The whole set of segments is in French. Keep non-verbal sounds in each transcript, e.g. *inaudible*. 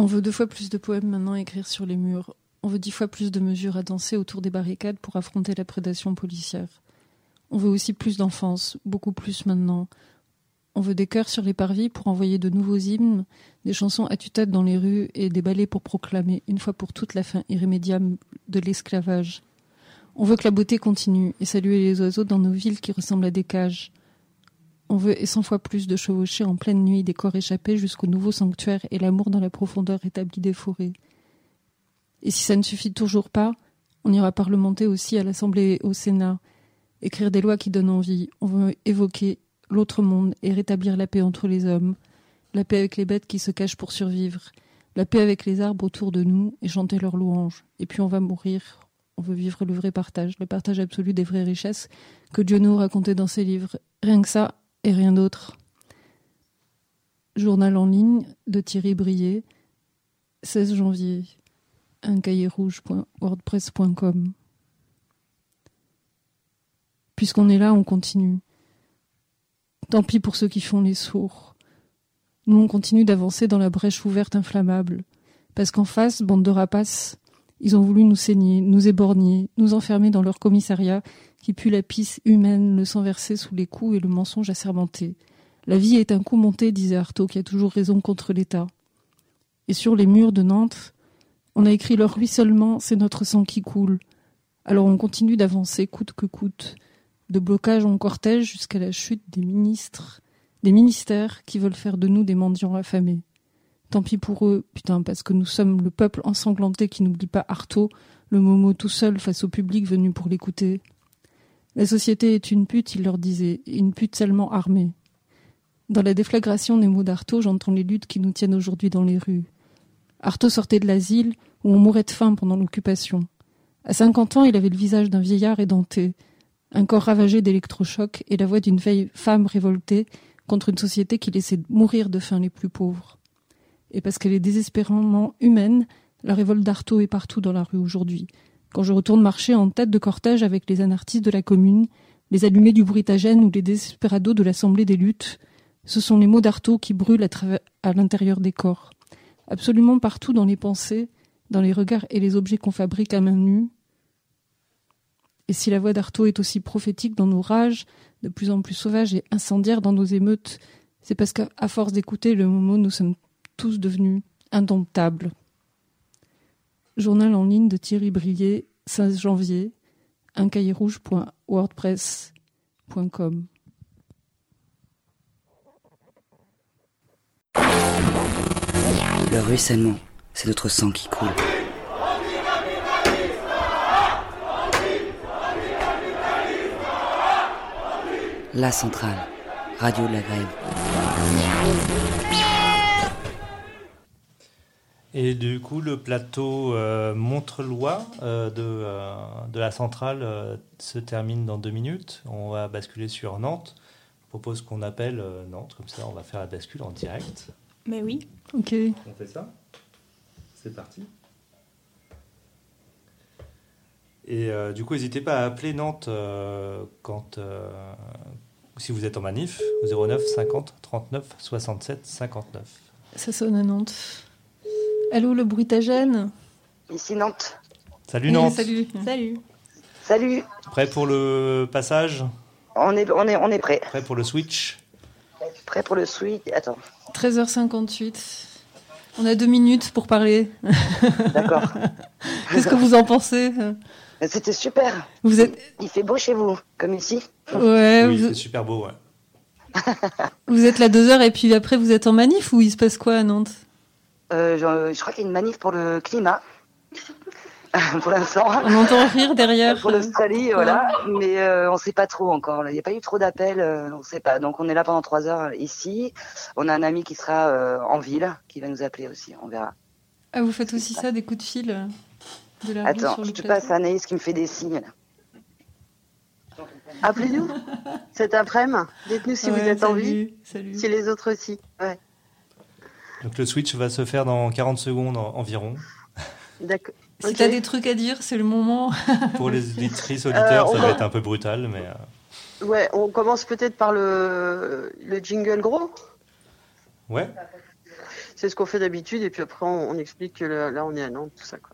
On veut deux fois plus de poèmes maintenant à écrire sur les murs. On veut dix fois plus de mesures à danser autour des barricades pour affronter la prédation policière. On veut aussi plus d'enfance, beaucoup plus maintenant. On veut des chœurs sur les parvis pour envoyer de nouveaux hymnes, des chansons à tue-tête dans les rues et des ballets pour proclamer une fois pour toutes la fin irrémédiable de l'esclavage. On veut que la beauté continue et saluer les oiseaux dans nos villes qui ressemblent à des cages. On veut et cent fois plus de chevaucher en pleine nuit des corps échappés jusqu'au nouveau sanctuaire et l'amour dans la profondeur établie des forêts. Et si ça ne suffit toujours pas, on ira parlementer aussi à l'Assemblée et au Sénat, écrire des lois qui donnent envie. On veut évoquer l'autre monde et rétablir la paix entre les hommes, la paix avec les bêtes qui se cachent pour survivre, la paix avec les arbres autour de nous et chanter leurs louanges. Et puis on va mourir. On veut vivre le vrai partage, le partage absolu des vraies richesses que Dieu nous racontait dans ses livres. Rien que ça et rien d'autre. Journal en ligne de Thierry Brier, 16 janvier, un cahier rouge.wordpress.com. Puisqu'on est là, on continue. Tant pis pour ceux qui font les sourds. Nous, on continue d'avancer dans la brèche ouverte inflammable. Parce qu'en face, bande de rapaces, ils ont voulu nous saigner, nous éborgner, nous enfermer dans leur commissariat qui pue la pisse humaine, le sang versé sous les coups et le mensonge assermenté. La vie est un coup monté, disait Artaud, qui a toujours raison contre l'État. Et sur les murs de Nantes, on a écrit leur ruissellement, c'est notre sang qui coule. Alors on continue d'avancer coûte que coûte de blocage en cortège jusqu'à la chute des ministres, des ministères qui veulent faire de nous des mendiants affamés. Tant pis pour eux, putain, parce que nous sommes le peuple ensanglanté qui n'oublie pas Artaud, le Momo tout seul face au public venu pour l'écouter. La société est une pute, il leur disait, une pute seulement armée. Dans la déflagration des mots d'Artaud, j'entends les luttes qui nous tiennent aujourd'hui dans les rues. Artaud sortait de l'asile où on mourait de faim pendant l'occupation. À cinquante ans, il avait le visage d'un vieillard édenté, un corps ravagé d'électrochocs et la voix d'une vieille femme révoltée contre une société qui laissait mourir de faim les plus pauvres. Et parce qu'elle est désespérément humaine, la révolte d'Artaud est partout dans la rue aujourd'hui. Quand je retourne marcher en tête de cortège avec les anarchistes de la commune, les allumés du Brutagène ou les désespérados de l'Assemblée des luttes, ce sont les mots d'Artaud qui brûlent à, l'intérieur des corps. Absolument partout dans les pensées, dans les regards et les objets qu'on fabrique à main nue, et si la voix d'Artaud est aussi prophétique dans nos rages, de plus en plus sauvages et incendiaires dans nos émeutes, c'est parce qu'à force d'écouter le Momo, nous sommes tous devenus indomptables. Journal en ligne de Thierry Brier, 16 janvier, uncahirouge.wordpress.com. Le ruissellement, c'est notre sang qui coule. La centrale, radio de la grève. Et du coup, le plateau euh, Montrelois euh, de, euh, de, la centrale euh, se termine dans deux minutes. On va basculer sur Nantes. Je propose qu'on appelle euh, Nantes, comme ça on va faire la bascule en direct. Mais oui. Ok. On fait ça C'est parti. Et euh, du coup, n'hésitez pas à appeler Nantes euh, quand, euh, si vous êtes en manif, au 09 50 39 67 59. Ça sonne à Nantes. Allô, le bruitagène Ici Nantes. Salut Nantes. Salut. Salut. Salut. Prêt pour le passage On est, on est, on est prêt. Prêt pour le switch Prêt pour le switch. Attends. 13h58. On a deux minutes pour parler. D'accord. *laughs* Qu'est-ce que vous en pensez? C'était super. Vous êtes. Il fait beau chez vous, comme ici. Ouais, Oui, vous, c'est super beau, ouais. vous êtes là deux heures et puis après vous êtes en manif ou il se passe quoi à Nantes? Je, je crois qu'il y a une manif pour le climat. *laughs* pour l'instant. On entend rire derrière. Pour l'Australie, voilà. Mais euh, on ne sait pas trop encore. Il n'y a pas eu trop d'appels. euh, on ne sait pas. Donc on est là pendant trois heures ici. On a un ami qui sera euh, en ville, qui va nous appeler aussi. On verra. Ah, vous faites aussi ça, des coups de fil euh, de la rue Attends, sur le je te passe Anaïs qui me fait des signes. Appelez-nous cet après-midi. Dites-nous si Ouais, vous êtes en vie, Salut. si les autres aussi. Ouais. Donc le switch va se faire dans 40 secondes en- environ. D'accord. Si Ok. t'as des trucs à dire, c'est le moment. *laughs* Pour les auditrices, auditeurs, Euh, on ça va être un peu brutal, mais euh, Ouais, on commence peut-être par le, le jingle gros. ouais. C'est ce qu'on fait d'habitude et puis après on, on explique que là, là, on est à Nantes, tout ça quoi.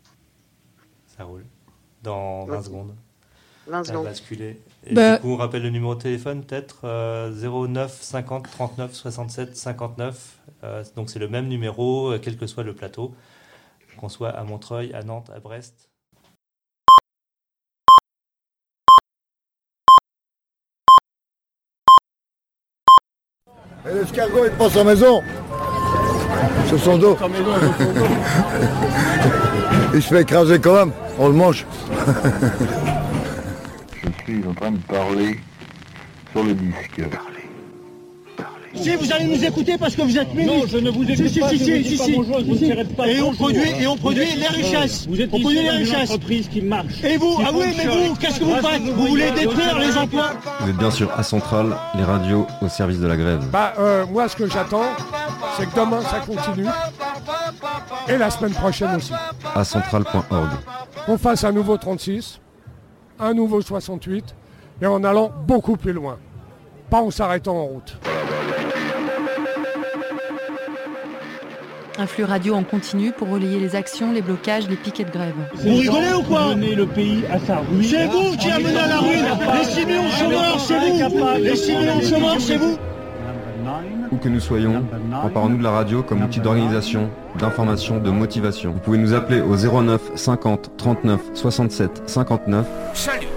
Ça roule. Dans 20 Ok. secondes. 20 Ça a secondes. basculé. Et Bah- du coup, on rappelle le numéro de téléphone, peut-être euh, 09 50 39 67 59. Euh, donc c'est le même numéro, euh, quel que soit le plateau, qu'on soit à Montreuil, à Nantes, à Brest. Et l'escargot, il prend sa maison. Sur son dos. *laughs* il se fait écraser quand même. On le mange. *laughs* Suis en train de parler sur le disque. Si vous allez nous écouter parce que vous êtes ministre. Non, je ne vous écoute si, pas, Si, si, si, si, Et on produit, et on produit les richesses. Vous êtes on produit les richesses. entreprise qui marche. Et vous, ah oui, mais vous, qu'est-ce que vous faites Vous voulez détruire les emplois Vous êtes bien sûr à Centrale, les radios au service de la grève. Bah, euh, moi, ce que j'attends, c'est que demain, ça continue. Et la semaine prochaine aussi. À centrale.org. Qu'on fasse un nouveau 36, un nouveau 68, et en allant beaucoup plus loin. Pas en s'arrêtant en route. Un flux radio en continu pour relayer les actions, les blocages, les piquets de grève. Vous rigolez ou quoi le pays à sa ruine. C'est vous qui amenez à la ruine Les 6 millions de chômeurs, c'est vous Les 6 millions de chômeurs, c'est vous Où que nous soyons, emparons-nous de la radio comme outil d'organisation, d'information, de motivation. Vous pouvez nous appeler au 09 50 39 67 59. Salut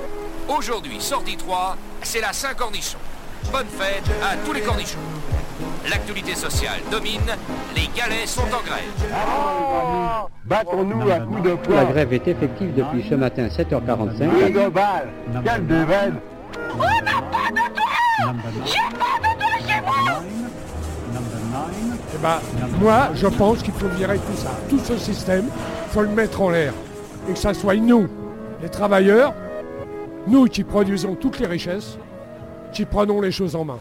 Aujourd'hui, sortie 3, c'est la Saint-Cornichon. Bonne fête à tous les cornichons. L'actualité sociale domine, les galets sont en grève. Battons-nous à coups de poing. La grève est effective depuis ce matin 7h45. Quelle de balle Quelle de veine Eh ben, moi, je pense qu'il faut virer tout ça. Tout ce système, il faut le mettre en l'air. Et que ça soit nous, les travailleurs, nous qui produisons toutes les richesses, qui prenons les choses en main.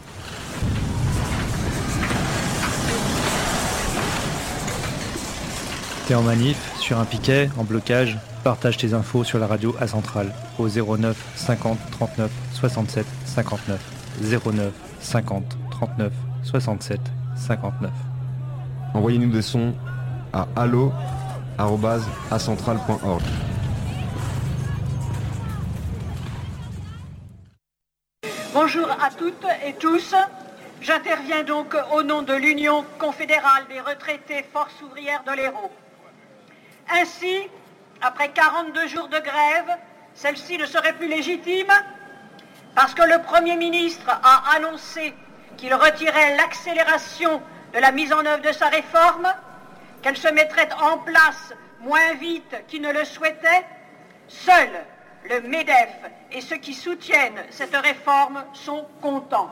T'es en manif, sur un piquet, en blocage, partage tes infos sur la radio à Centrale au 09 50 39 67 59. 09 50 39 67 59. Envoyez-nous des sons à allo@acentrale.org. Bonjour à toutes et tous. J'interviens donc au nom de l'Union confédérale des retraités Force ouvrière de l'Hérault. Ainsi, après 42 jours de grève, celle-ci ne serait plus légitime parce que le Premier ministre a annoncé qu'il retirait l'accélération de la mise en œuvre de sa réforme, qu'elle se mettrait en place moins vite qu'il ne le souhaitait. Seul le MEDEF et ceux qui soutiennent cette réforme sont contents.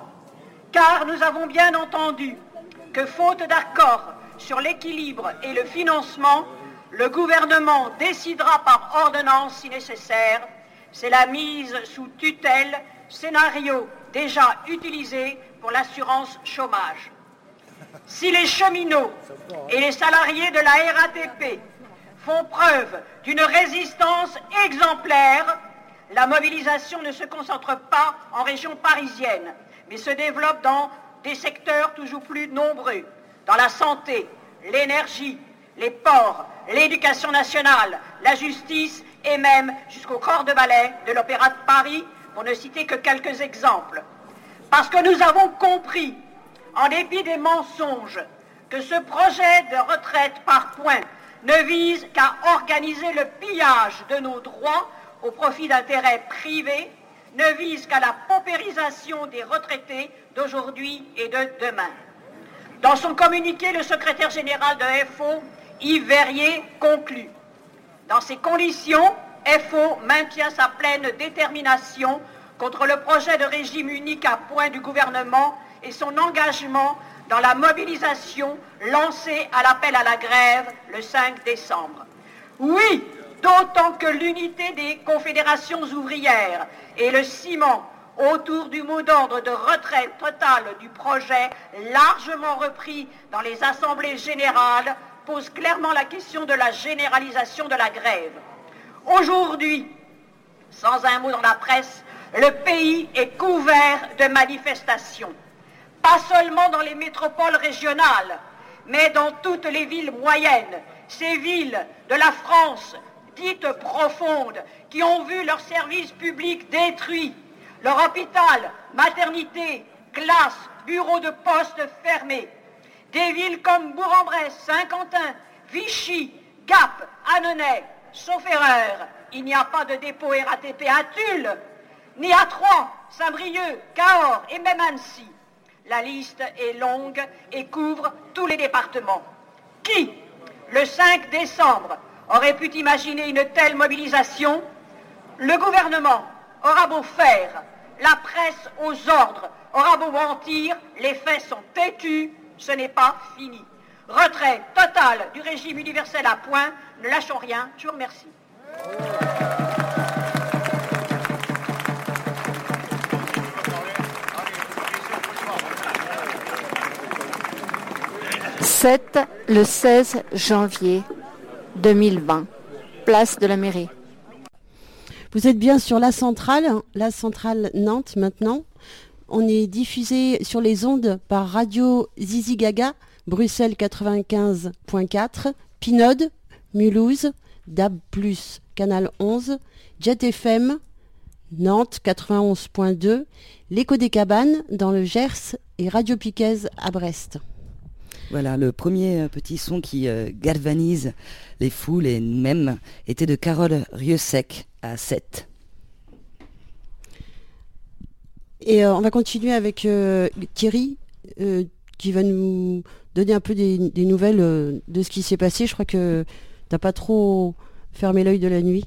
Car nous avons bien entendu que faute d'accord sur l'équilibre et le financement, le gouvernement décidera par ordonnance si nécessaire. C'est la mise sous tutelle, scénario déjà utilisé pour l'assurance chômage. Si les cheminots et les salariés de la RATP font preuve d'une résistance exemplaire, la mobilisation ne se concentre pas en région parisienne, mais se développe dans des secteurs toujours plus nombreux, dans la santé, l'énergie, les ports, l'éducation nationale, la justice et même jusqu'au corps de ballet de l'Opéra de Paris, pour ne citer que quelques exemples. Parce que nous avons compris, en dépit des mensonges, que ce projet de retraite par points ne vise qu'à organiser le pillage de nos droits au profit d'intérêts privés, ne vise qu'à la paupérisation des retraités d'aujourd'hui et de demain. Dans son communiqué, le secrétaire général de FO, Yves Verrier, conclut. Dans ces conditions, FO maintient sa pleine détermination contre le projet de régime unique à point du gouvernement et son engagement dans la mobilisation lancée à l'appel à la grève le 5 décembre. Oui, d'autant que l'unité des confédérations ouvrières et le ciment autour du mot d'ordre de retraite totale du projet, largement repris dans les assemblées générales, pose clairement la question de la généralisation de la grève. Aujourd'hui, sans un mot dans la presse, le pays est couvert de manifestations. Pas seulement dans les métropoles régionales, mais dans toutes les villes moyennes, ces villes de la France dites profondes, qui ont vu leurs services publics détruits, leur hôpital, maternité, classe, bureaux de poste fermés. Des villes comme Bourg-en-Bresse, Saint-Quentin, Vichy, Gap, Annonay, sauf erreur, il n'y a pas de dépôt RATP à Tulle, ni à Troyes, Saint-Brieuc, Cahors et même Annecy. La liste est longue et couvre tous les départements. Qui, le 5 décembre, aurait pu imaginer une telle mobilisation? Le gouvernement aura beau faire, la presse aux ordres aura beau mentir, les faits sont têtus, ce n'est pas fini. Retrait total du régime universel à point, ne lâchons rien, je vous remercie. 7 le 16 janvier 2020, place de la mairie. Vous êtes bien sur la centrale, la centrale Nantes maintenant. On est diffusé sur les ondes par Radio Zizi Gaga, Bruxelles 95.4, Pinode, Mulhouse, DAB+, Canal 11, Jet FM, Nantes 91.2, L'écho des cabanes dans le Gers et Radio Piquez à Brest. Voilà, le premier euh, petit son qui euh, galvanise les foules et nous-mêmes était de Carole Rieusec à 7. Et euh, on va continuer avec Thierry qui va nous donner un peu des, des nouvelles de ce qui s'est passé. Je crois que tu n'as pas trop fermé l'œil de la nuit.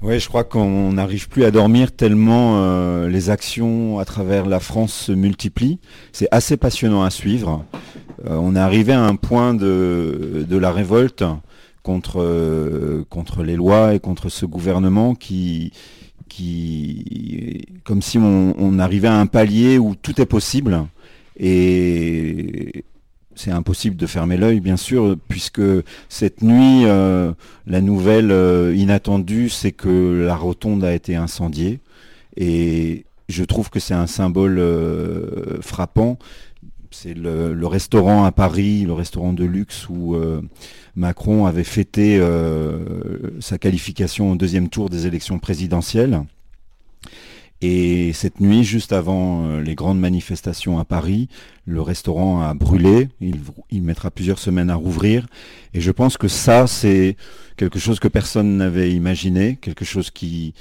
Oui, je crois qu'on n'arrive plus à dormir tellement euh, les actions à travers la France se multiplient. C'est assez passionnant à suivre. Euh, on est arrivé à un point de, la révolte contre, euh, contre les lois et contre ce gouvernement qui, qui comme si on, on arrivait à un palier où tout est possible. Et, c'est impossible de fermer l'œil, bien sûr, puisque cette nuit, euh, la nouvelle euh, inattendue, c'est que la rotonde a été incendiée. Et je trouve que c'est un symbole euh, frappant. C'est le, restaurant à Paris, le restaurant de luxe où Macron avait fêté sa qualification au deuxième tour des élections présidentielles. Et cette nuit, juste avant euh, les grandes manifestations à Paris, le restaurant a brûlé. Il, mettra plusieurs semaines à rouvrir. Et je pense que ça, c'est quelque chose que personne n'avait imaginé, quelque chose qui,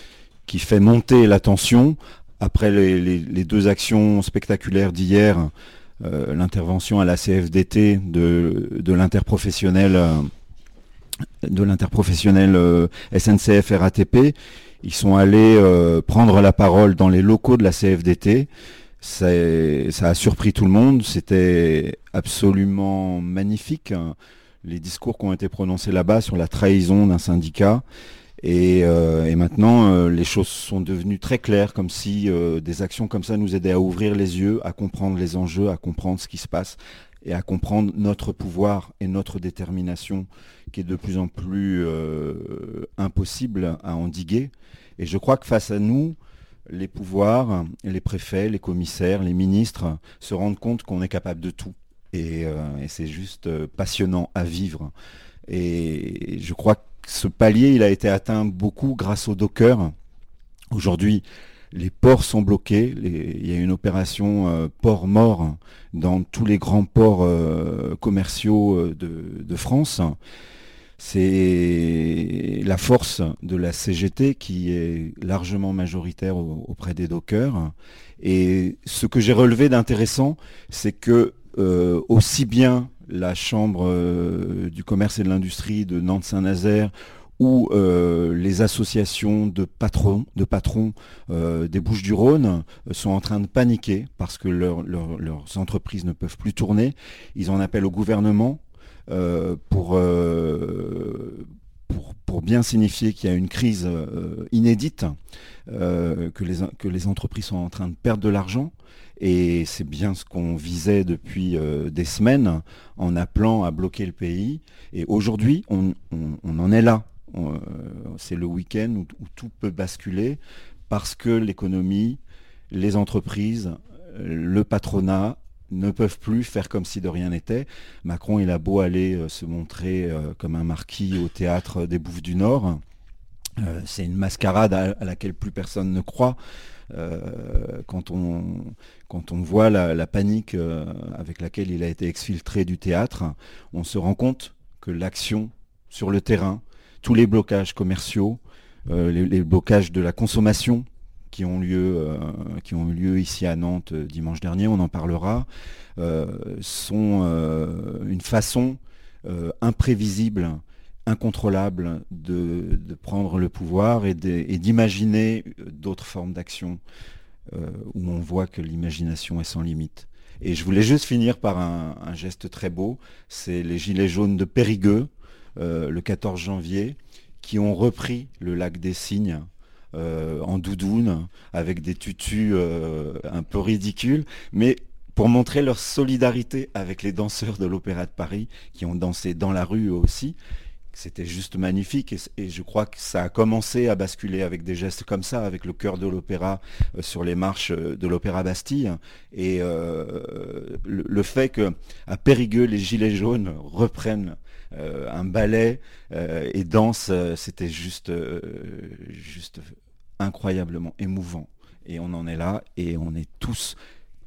qui fait monter la tension. Après les, deux actions spectaculaires d'hier, euh, l'intervention à la CFDT de, de l'interprofessionnel euh, de l'interprofessionnel SNCF RATP ils sont allés euh, prendre la parole dans les locaux de la CFDT. Ça, a surpris tout le monde. C'était absolument magnifique. Hein, les discours qui ont été prononcés là-bas sur la trahison d'un syndicat. Et, euh, maintenant, euh, les choses sont devenues très claires, comme si des actions comme ça nous aidaient à ouvrir les yeux, à comprendre les enjeux, à comprendre ce qui se passe et à comprendre notre pouvoir et notre détermination qui est de plus en plus impossible à endiguer. Et je crois que face à nous, les pouvoirs, les préfets, les commissaires, les ministres se rendent compte qu'on est capable de tout. Et, euh, c'est juste euh, passionnant à vivre. Et je crois que ce palier, il a été atteint beaucoup grâce au Docker. Aujourd'hui, les ports sont bloqués. il y a une opération euh, port mort dans tous les grands ports commerciaux de, France c'est la force de la CGT qui est largement majoritaire auprès des dockers. Et ce que j'ai relevé d'intéressant, c'est que euh, aussi bien la Chambre euh, du commerce et de l'industrie de Nantes-Saint-Nazaire ou euh, les associations de patrons, de patrons des Bouches-du-Rhône sont en train de paniquer parce que leurs entreprises ne peuvent plus tourner. Ils en appellent au gouvernement euh, euh, pour, pour, bien signifier qu'il y a une crise euh, inédite, que, les, que les entreprises sont en train de perdre de l'argent. Et c'est bien ce qu'on visait depuis des semaines en appelant à bloquer le pays. Et aujourd'hui, on, en est là. c'est le week-end où, tout peut basculer parce que l'économie, les entreprises, le patronat ne peuvent plus faire comme si de rien n'était. Macron, il a beau aller euh, se montrer euh, comme un marquis au théâtre des Bouffes du Nord. Euh, c'est une mascarade à, laquelle plus personne ne croit. Quand, on, voit la, panique avec laquelle il a été exfiltré du théâtre, on se rend compte que l'action sur le terrain, tous les blocages commerciaux, les blocages de la consommation qui ont lieu, euh, qui ont eu lieu ici à Nantes euh, dimanche dernier, on en parlera, euh, sont une façon imprévisible, incontrôlable de, prendre le pouvoir et d'imaginer d'autres formes d'action où on voit que l'imagination est sans limite. Et je voulais juste finir par un, geste très beau, c'est les Gilets jaunes de Périgueux, le 14 janvier, qui ont repris le lac des Cygnes euh, en doudoune, avec des tutus euh, un peu ridicules, mais pour montrer leur solidarité avec les danseurs de l'Opéra de Paris, qui ont dansé dans la rue aussi. C'était juste magnifique et, je crois que ça a commencé à basculer avec des gestes comme ça, avec le chœur de l'opéra euh, sur les marches de l'Opéra Bastille. Et le, le fait que à Périgueux, les Gilets jaunes reprennent un ballet euh, et dansent, euh, c'était juste, euh, juste incroyablement émouvant. Et on en est là et on est tous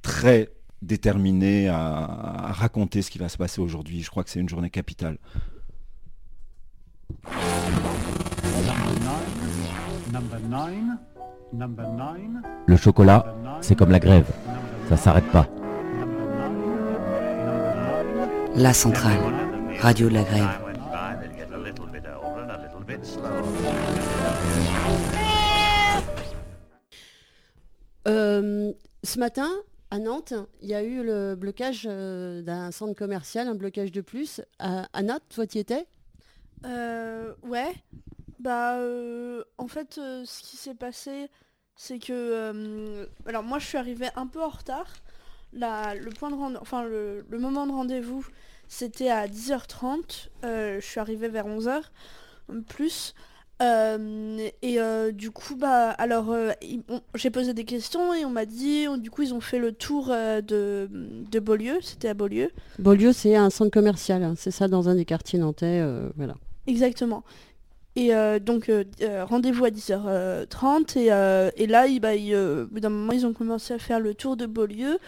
très déterminés à, à raconter ce qui va se passer aujourd'hui. Je crois que c'est une journée capitale. Le chocolat, c'est comme la grève. Ça s'arrête pas. La centrale, radio de la grève. Euh, ce matin, à Nantes, il y a eu le blocage euh, d'un centre commercial, un blocage de plus. À, à Nantes, toi, tu y étais? Euh, ouais. Bah, euh, en fait, euh, ce qui s'est passé, c'est que... euh, alors, moi, je suis arrivée un peu en retard. La- le, point de rende- enfin, le, le moment de rendez-vous, c'était à 10h30. Euh, je suis arrivée vers 11h, plus. Euh, et euh, du coup, bah, alors, j'ai posé des questions et on m'a dit, on- du coup, ils ont fait le tour de, de Beaulieu. C'était à Beaulieu. Beaulieu, c'est un centre commercial. hein. C'est ça, dans un des quartiers nantais. voilà. Exactement. Et euh, donc euh, rendez-vous à 10h30 et, euh, et là, ils, bah, ils, au bout d'un moment, ils ont commencé à faire le tour de Beaulieu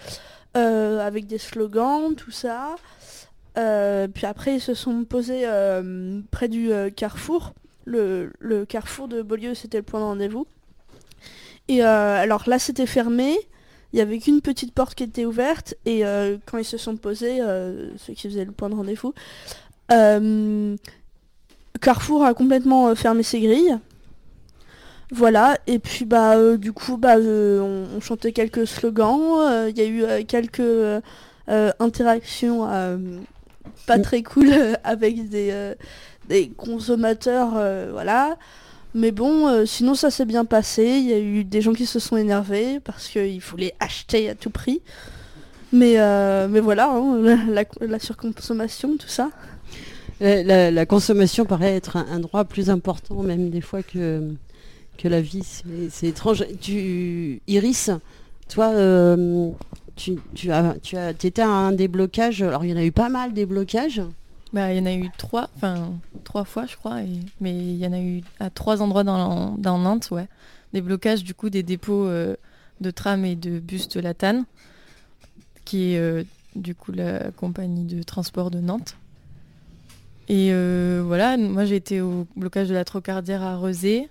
avec des slogans, tout ça. Euh, puis après, ils se sont posés euh, près du euh, carrefour. Le, carrefour de Beaulieu, c'était le point de rendez-vous. Et alors là, c'était fermé. Il n'y avait qu'une petite porte qui était ouverte. Et quand ils se sont posés, ceux qui faisaient le point de rendez-vous, Carrefour a complètement fermé ses grilles. Voilà, et puis bah du coup bah on, chantait quelques slogans, il y a eu quelques interactions pas très cool euh, avec des, euh, consommateurs, euh, voilà. Mais bon, sinon ça s'est bien passé, il y a eu des gens qui se sont énervés parce qu'ils voulaient acheter à tout prix. Mais, voilà, hein, la, surconsommation, tout ça. La, consommation paraît être un, droit plus important même des fois que, la vie. C'est- étrange. Iris, toi, tu, tu as, tu as, étais à un déblocage. Alors il y en a eu pas mal des blocages. Bah, il y en a eu trois, enfin trois fois je crois, mais il y en a eu à trois endroits dans, dans Nantes, ouais. Des blocages du coup des dépôts euh, de tram et de bus de la TAN, qui est euh, du coup la compagnie de transport de Nantes. Et euh, voilà, moi j'ai été au blocage de la Trocardière à Rezé.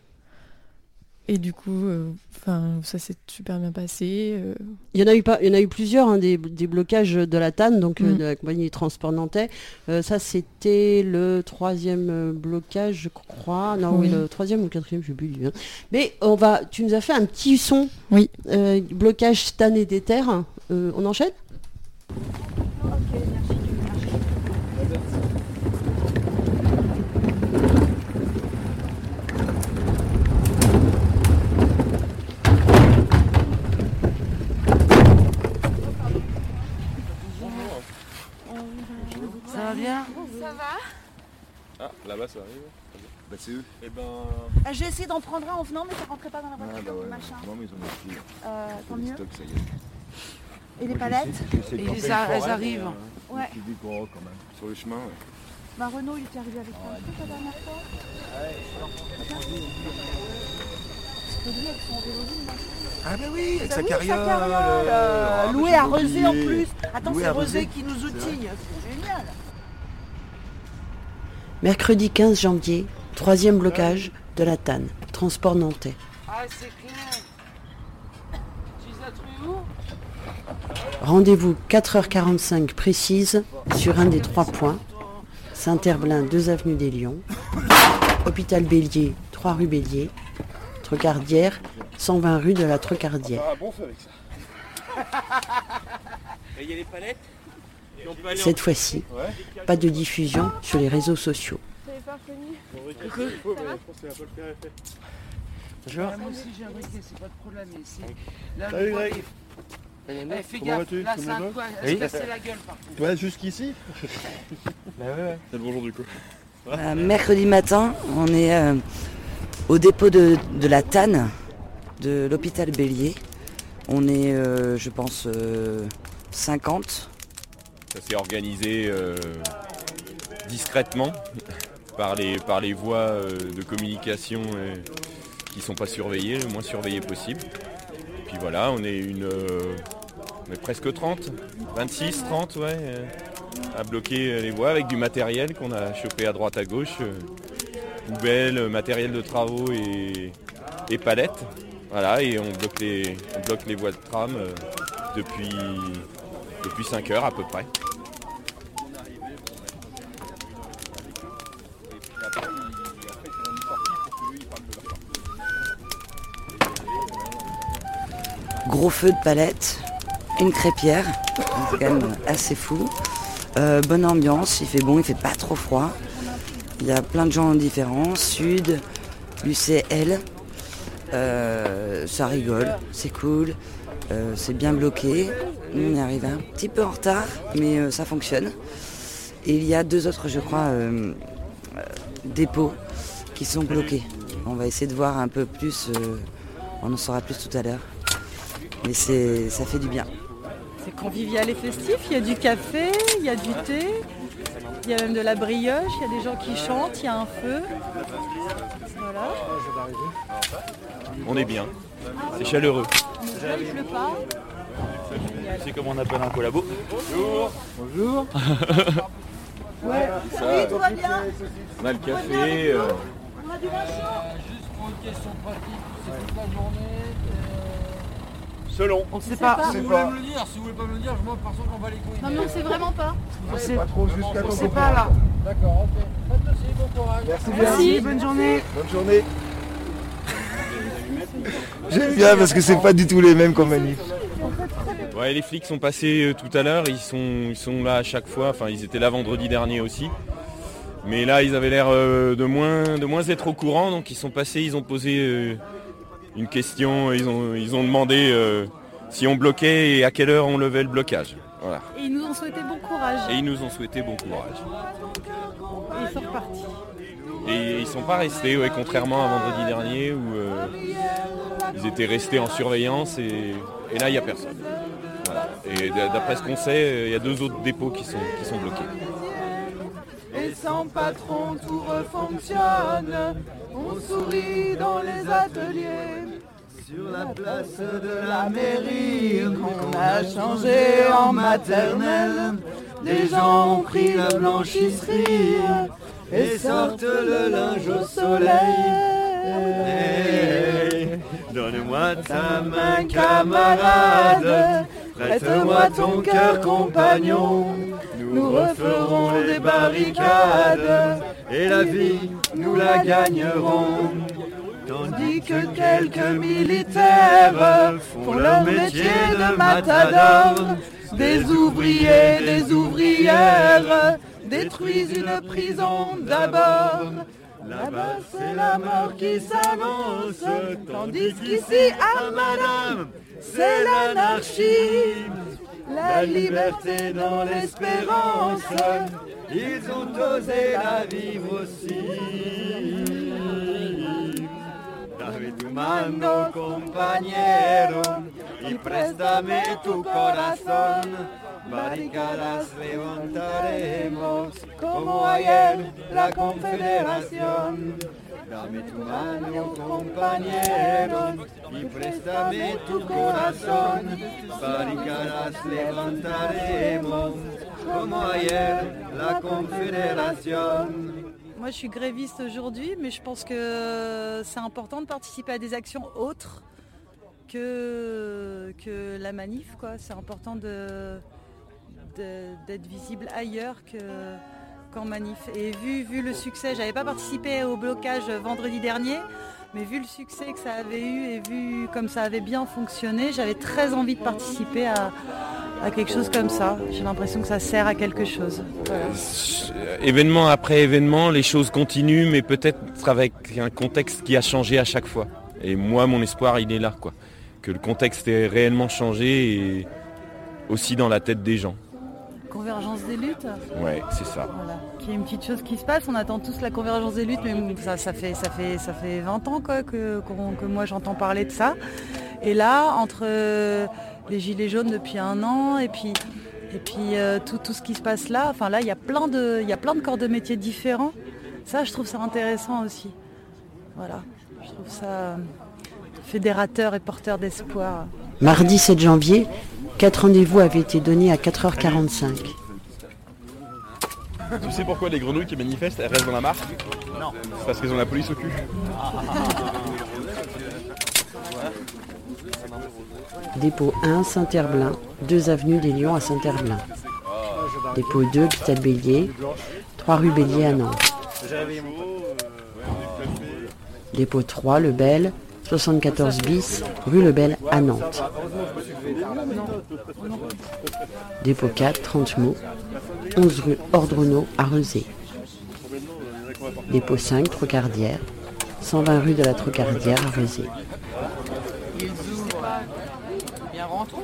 Et du coup, euh, enfin ça s'est super bien passé. euh, Il y en a eu pas, il y en a eu plusieurs hein, des, des blocages de la TAN, donc euh, Mm. de la compagnie des transports nantais. Euh, ça c'était le troisième blocage, je crois. Non, oui, Oui. le troisième ou le quatrième, je sais plus. hein. Mais on va, tu nous as fait un petit son. Oui. Euh, blocage TAN et des terres. Euh, on enchaîne? Ça va bien Ça va Ah, là-bas, ça arrive. Bah, c'est eux. Eh ben. Ah, J'ai essayé d'en prendre un en venant, mais ça rentrait pas dans la voiture. Ah, bah ouais. machin. Non, mais ils ont. Euh, tant Le mieux. stock, ça y est. Et les palettes Et Et les a- elles arrivent. Ouais. quand même. Sur le chemin, ouais. Bah Renaud, il était arrivé avec toi la dernière fois. Parce que lui, avec son vélo. Ah bah oui, avec Bah sa carriole. euh, euh, loué à Rezé en plus. Attends, c'est Rezé qui nous outille. Mercredi 15 janvier, troisième blocage de la Tanne, transport nantais. Ah, c'est Rendez-vous 4h45 précise sur un des trois points. Saint-Herblain, 2 avenue des Lions. Hôpital Bélier, 3 rue Bélier. Trocardière, 120 rue de la Trocardière. Ah, bon feu avec ça. *laughs* Et il y a les palettes Et on peut aller en- Cette fois-ci, Ouais. pas de diffusion sur les réseaux sociaux. Ah, moi aussi j'ai un briquet, c'est pas de problème. c'est- Là, Salut, Greg. Eh, fais Comment gaffe, là c'est un quoi va Elle se Oui. cassait la gueule par contre. Ouais, jusqu'ici *laughs* Bah ouais, ouais. C'est le bonjour du coup. Euh, mercredi matin, on est euh, au dépôt de, de la Tanne de l'hôpital Bélier. On est, euh, je pense, euh, 50. Ça s'est organisé euh, discrètement *laughs* par les, par les voies euh, de communication euh, qui ne sont pas surveillées, le moins surveillées possible. Et puis voilà, on est une. presque 30, 26, 30, ouais, à bloquer les voies avec du matériel qu'on a chopé à droite à gauche, poubelles, matériel de travaux et, et palettes. Voilà, et on bloque les, on bloque les voies de tram depuis, depuis 5 heures à peu près. Gros feu de palette, une crêpière, c'est quand même assez fou. Euh, bonne ambiance, il fait bon, il fait pas trop froid. Il y a plein de gens différents, Sud, l'UCL. Euh, ça rigole, c'est cool, euh, c'est bien bloqué. Nous on est arrivé un petit peu en retard, mais euh, ça fonctionne. Et il y a deux autres, je crois, euh, euh, dépôts qui sont bloqués. On va essayer de voir un peu plus, euh, on en saura plus tout à l'heure. Mais c'est, ça fait du bien. C'est convivial et festif, il y a du café, il y a du thé, il y a même de la brioche, il y a des gens qui chantent, il y a un feu. Voilà. On est bien, c'est chaleureux. Il pleut pas. C'est comme on appelle un collabo. Bonjour. Bonjour. *laughs* Ouais. Ça, Oui, tout va bien. On a le café. euh, On a du vin chaud. Juste pour une question pratique, c'est toute la journée. Selon. On sait pas. pas. Si vous pas. voulez me le dire, si vous voulez pas me le dire, moi perso je m'en bats les couilles. Non, mais on sait vraiment pas. On sait Pas trop jusqu'à On temps sait pas là. D'accord, ok. Faites aussi, bon courage. Merci Merci, bien. bonne journée. Bonne journée. J'aime bien parce que c'est pas du tout les mêmes qu'on manif. Ouais, les flics sont passés euh, tout à l'heure, ils sont, ils sont là à chaque fois, enfin ils étaient là vendredi dernier aussi. Mais là ils avaient l'air euh, de, moins, de moins être au courant, donc ils sont passés, ils ont posé euh, une question, ils ont, ils ont demandé si on bloquait et à quelle heure on levait le blocage. Voilà. Et ils nous ont souhaité bon courage. Et ils nous ont souhaité bon courage. Et ils sont repartis. Et ils sont pas restés, ouais, contrairement à vendredi dernier où euh, ils étaient restés en surveillance et, et là il n'y a personne. Voilà. Et d'après ce qu'on sait, euh, il y a deux autres dépôts qui sont, qui sont bloqués. Et sans patron tout refonctionne. On sourit dans les ateliers. Sur la place de la mairie qu'on a changé en maternelle. Des gens ont pris la blanchisserie et sortent le linge au soleil. Donne-moi ta main camarade, prête-moi ton cœur compagnon. Nous referons des barricades et la vie nous la gagnerons. Tandis que quelques militaires font leur métier de matador, des ouvriers, des ouvrières détruisent une prison d'abord. Là-bas c'est la mort qui s'avance, tandis qu'ici à Madame c'est l'anarchie. La liberté dans l'espérance, ils ont osé la vivre aussi. Dame tu mano, compañero, y préstame tu corazón. Barricadas levantaremos como ayer la confederación. Dame tu mano, compañero, y préstame tu corazón. Barricadas levantaremos como ayer la confederación. Moi, je suis gréviste aujourd'hui, mais je pense que c'est important de participer à des actions autres que, que la manif. C'est important de- d'être visible ailleurs que, qu'en manif. Et vu, vu le succès, j'avais pas participé au blocage vendredi dernier, mais vu le succès que ça avait eu et vu comme ça avait bien fonctionné, j'avais très envie de participer à, quelque chose comme ça. J'ai l'impression que ça sert à quelque chose. Événement après événement, les choses continuent, mais peut-être avec un contexte qui a changé à chaque fois. Et moi, mon espoir, il est là, quoi. Que le contexte ait réellement changé et aussi dans la tête des gens. Convergence des luttes Ouais, c'est ça. Voilà. Qu'il y ait une petite chose qui se passe, on attend tous la convergence des luttes, mais ça, ça, fait, ça, fait, ça fait 20 ans quoi, que, que moi j'entends parler de ça. Et là, entre euh, les gilets jaunes depuis un an et puis, et puis euh, tout, tout ce qui se passe là, enfin là, il y a plein de, il y a plein de corps de métiers différents. Ça, je trouve ça intéressant aussi. Voilà, je trouve ça euh, fédérateur et porteur d'espoir. Mardi 7 janvier, quatre rendez-vous avaient été donnés à 4h45. Tu sais pourquoi les grenouilles qui manifestent, elles restent dans la marque Non. C'est parce qu'elles ont la police au cul. Dépôt 1, Saint-Herblain, 2 avenue des Lions à Saint-Herblain. Dépôt 2, Hôpital Bélier, 3 rue Bélier à Nantes. Dépôt 3, Le Bel, 74 bis, rue Le Bel à Nantes. Dépôt 4, 30 mots, 11 rue Ordronneau à Rezé. Dépôt 5, Trocardière, 120 rue de la Trocardière à Rezé. Bien rentrons.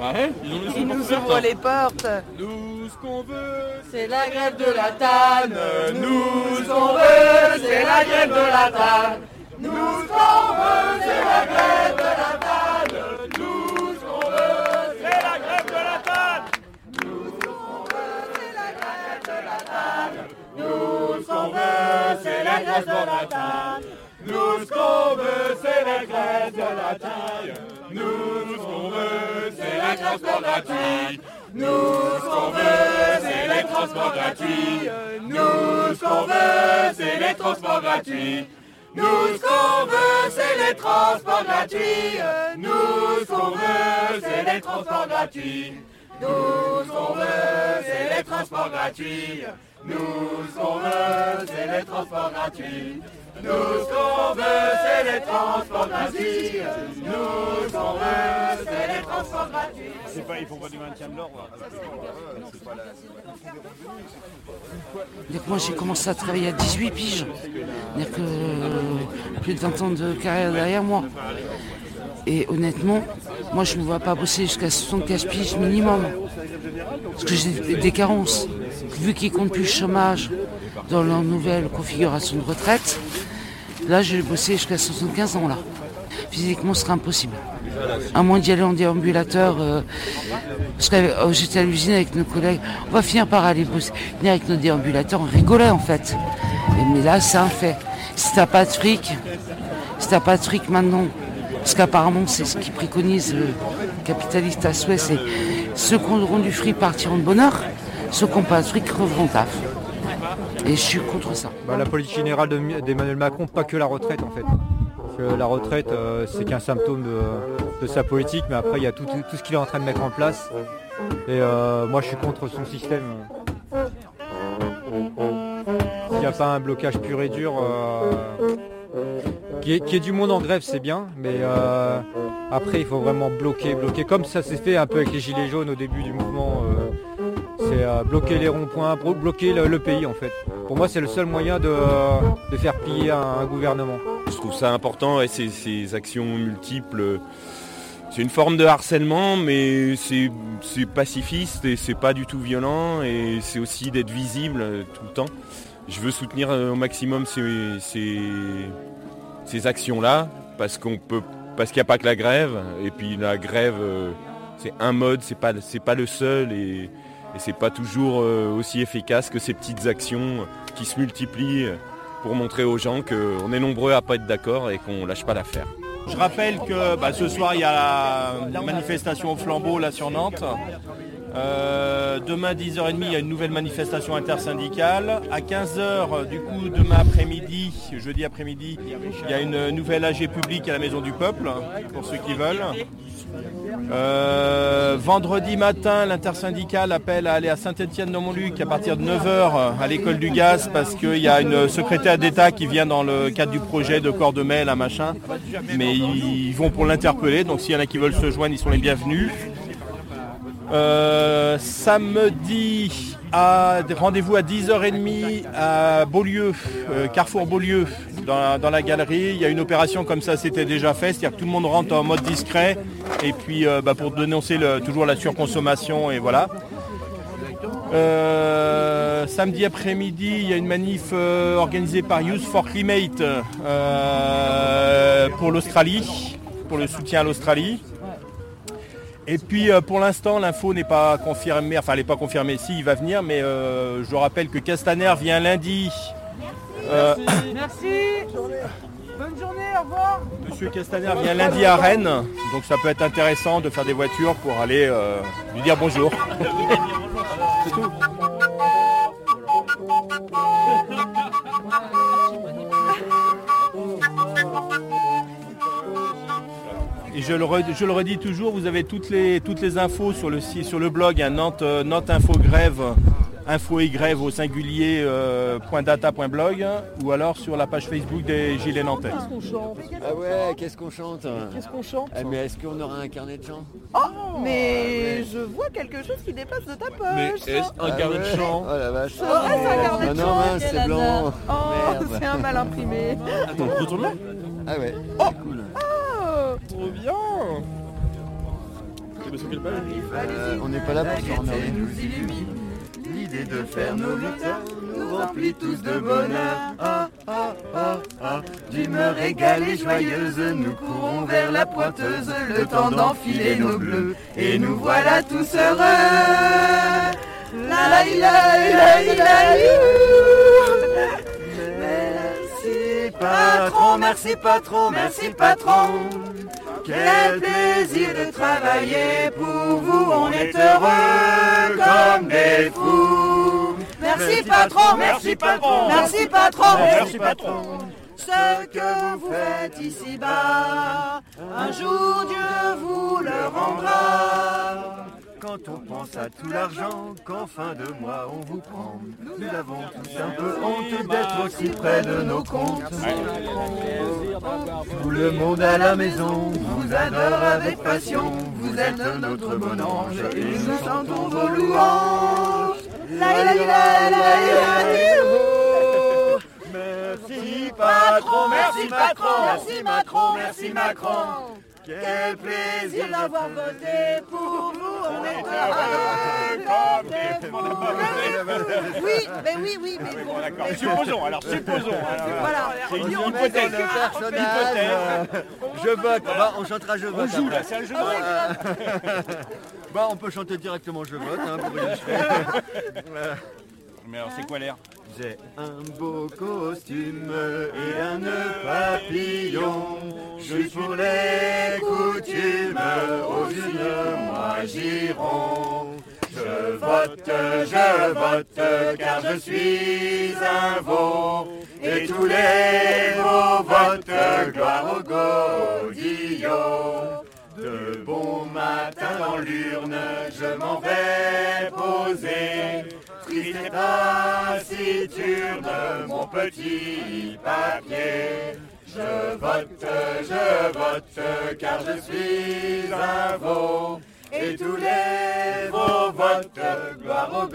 Ouais, Ils nous ouvrent les portes. Nous, ce qu'on veut, C'est la grève de la tanne. Nous, ce qu'on veut, c'est la grève de la tanne. Nous, ce qu'on veut, c'est la grève de la tanne. Nous, ce qu'on veut, c'est la grève de la tanne. Nous, ce veut, c'est la grève de la tanne. Nous, ce qu'on veut, c'est la grève de la tanne. Nous, ce qu'on veut, c'est la grève de la tanne. Nous, ce qu'on veut, c'est la transport gratuit. Nous, ce veut, c'est les transports gratuits. Nous, ce qu'on veut, c'est les transports gratuits. Nous, ce qu'on veut, c'est les transports gratuits. Nous, ce qu'on veut, c'est les transports gratuits. Nous, ce qu'on veut, c'est les transports gratuits. Nous, qu'on veut, c'est les transports gratuits. Nous, ce qu'on veut, c'est les transports gratuits. Nous, ce qu'on veut, c'est les transports gratuits. C'est pas, ils font pas du maintien de l'ordre. Donc moi j'ai commencé à travailler à 18 piges. C'est-à-dire que euh, plus de 20 ans de carrière derrière moi. Et honnêtement, moi je ne me vois pas bosser jusqu'à 75 piges minimum. Parce que j'ai des- des carences. Vu qu'ils comptent plus le chômage dans leur nouvelle configuration de retraite, là je vais bosser jusqu'à 75 ans là. Physiquement ce serait impossible. À moins d'y aller en déambulateur. euh, euh, j'étais à l'usine avec nos collègues, on va finir par aller bosser, venir avec nos déambulateurs, on rigolait en fait. Mais là, c'est un fait. Si t'as pas de fric, si t'as pas de fric maintenant, parce qu'apparemment c'est ce qui préconise le capitaliste à souhait, c'est ceux qui auront du fric partiront de bonheur, ceux qui n'ont pas de fric reverront taf. Et je suis contre ça. Bah, la politique générale de- d'Emmanuel Macron, pas que la retraite en fait. La retraite, euh, c'est qu'un symptôme de, sa politique, mais après il y a tout, ce qu'il est en train de mettre en place. Et euh, moi je suis contre son système. S'il n'y a pas un blocage pur et dur, euh, qui, est, du monde en grève, c'est bien, mais euh, après il faut vraiment bloquer, bloquer, comme ça s'est fait un peu avec les gilets jaunes au début du mouvement. c'est bloquer les ronds-points, blo- bloquer le pays en fait. Pour moi c'est le seul moyen de, de faire plier un, gouvernement. Je trouve ça important et ces, ces actions multiples. C'est une forme de harcèlement, mais c'est pacifiste et c'est pas du tout violent et c'est aussi d'être visible tout le temps. Je veux soutenir euh, au maximum ces, ces- ces actions-là parce qu'on peut parce qu'il n'y a pas que la grève. Et puis la grève, euh, c'est un mode, c'est pas, pas le seul et, et c'est pas toujours euh, aussi efficace que ces petites actions qui se multiplient pour montrer aux gens qu'on est nombreux à pas être d'accord et qu'on lâche pas l'affaire. Je rappelle que bah, ce soir il y a la manifestation au flambeau là sur Nantes. Euh, demain 10h30 il y a une nouvelle manifestation intersyndicale. À 15h du coup demain après-midi, jeudi après-midi, il y a une nouvelle AG publique à la Maison du Peuple pour ceux qui veulent. Euh, vendredi matin, l'intersyndicale appelle à aller à Saint-Étienne-de-Montluc à partir de 9h à l'école du gaz parce qu'il y a une secrétaire d'État qui vient dans le cadre du projet de corps de mail, à machin. Mais ils vont pour l'interpeller, donc s'il y en a qui veulent se joindre, ils sont les bienvenus. Euh, samedi, rendez-vous à 10h30 à Beaulieu, euh, Carrefour Beaulieu, dans la, galerie. Il y a une opération comme ça, c'était déjà fait, c'est-à-dire que tout le monde rentre en mode discret, et puis euh, bah, pour dénoncer toujours la surconsommation, et voilà. Samedi après-midi, il y a une manif organisée par Youth for Climate pour l'Australie, pour le soutien à l'Australie. Et puis euh, pour l'instant, l'info n'est pas confirmée, enfin elle n'est pas confirmée, si il va venir, mais euh, je rappelle que Castaner vient lundi. Euh, Merci. Bonne journée, au revoir. Monsieur Castaner vient lundi à Rennes, donc ça peut être intéressant de faire des voitures pour aller euh, lui dire bonjour. *laughs* C'est tout. Et je le, red- je le redis toujours, vous avez toutes les, toutes les infos sur le, site- sur le blog hein, Nantes, euh, Nantes Info Grève, info et grève au singulier euh, point data point blog, ou alors sur la page Facebook des Gilets Nantais. qu'on chante Ah ouais, qu'est-ce qu'on chante Qu'est-ce qu'on chante Ah, Mais est-ce qu'on aura un carnet de chant? Oh, mais je vois quelque chose qui dépasse de ta poche. Mais est-ce un Ah carnet de chant? Oh la vache. Un carnet Ah de non, c'est blanc. Oh, Merde. c'est un mal imprimé. Attends, retourne-le Ah ouais, Oh. Oh. Euh, on n'est pas là pour se emmerder. L'idée de faire nos luttes nous remplit tous de bonheur. Ah, ah, ah, ah. D'humeur égale et joyeuse, nous courons vers la pointeuse, le temps d'enfiler nos bleus, et nous voilà tous heureux. La la la la la Merci patron, merci patron, merci patron. Quel plaisir de travailler pour vous, on est heureux comme des fous. Merci patron, merci patron, merci patron, Merci patron. Ce que vous faites ici-bas, un jour Dieu vous le rendra. Quand on pense à tout l'argent qu'en fin de mois on vous prend, nous avons tous un peu honte d'être aussi près de nos comptes. Tout le monde à la maison vous adore avec passion, vous êtes notre bon ange et nous chantons vos louanges. Merci patron, merci patron, merci Macron, merci Macron. Quel plaisir d'avoir voté pour vous, on est heureux comme des fous. *laughs* Oui, mais oui, oui, mais bon. D'accord, mais- supposons, alors supposons. alors, Voilà. C'est Une hypothèse. personnage. Je vote. On chantera je vote. On joue, là, c'est un jeu de Ah. Bah, on peut chanter directement je vote hein, pour *laughs* illustrer. Mais alors c'est quoi l'air? J'ai un beau costume et un nœud papillon. Je suis pour les coutumes, aux unes, moi giron. Je vote, je vote, car je suis un veau. Et tous les veaux votent, gloire au godillot. De bon matin dans l'urne, je m'en vais poser. Triste et taciturne, mon petit papier. Je vote, je vote, car je suis un veau. Et tous les veaux votent, gloire au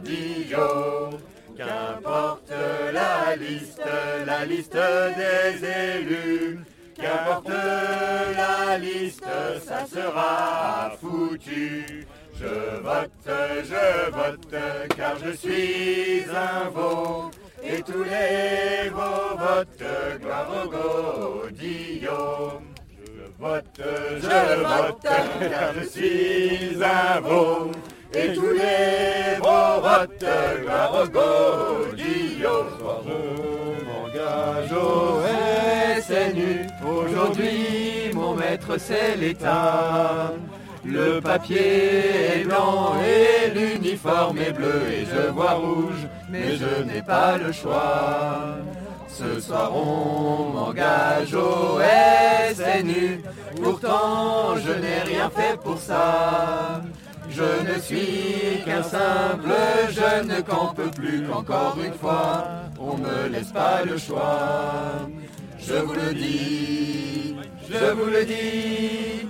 godillot. Qu'importe la liste, la liste des élus. Qu'importe la liste, ça sera foutu. Je vote, je vote, car je suis un veau. Et tous les vos votes, gloire au. Je vote, je vote, car je suis un veau. Et tous les vos votes, gloire au. Soir, je m'engage au SNU. Aujourd'hui, mon maître, c'est l'État. Le papier est blanc et l'uniforme est bleu et je vois rouge, mais je n'ai pas le choix. Ce soir on m'engage au SNU, pourtant je n'ai rien fait pour ça. Je ne suis qu'un simple jeune qu'en peut plus qu'encore une fois, on me laisse pas le choix. Je vous le dis, je vous le dis,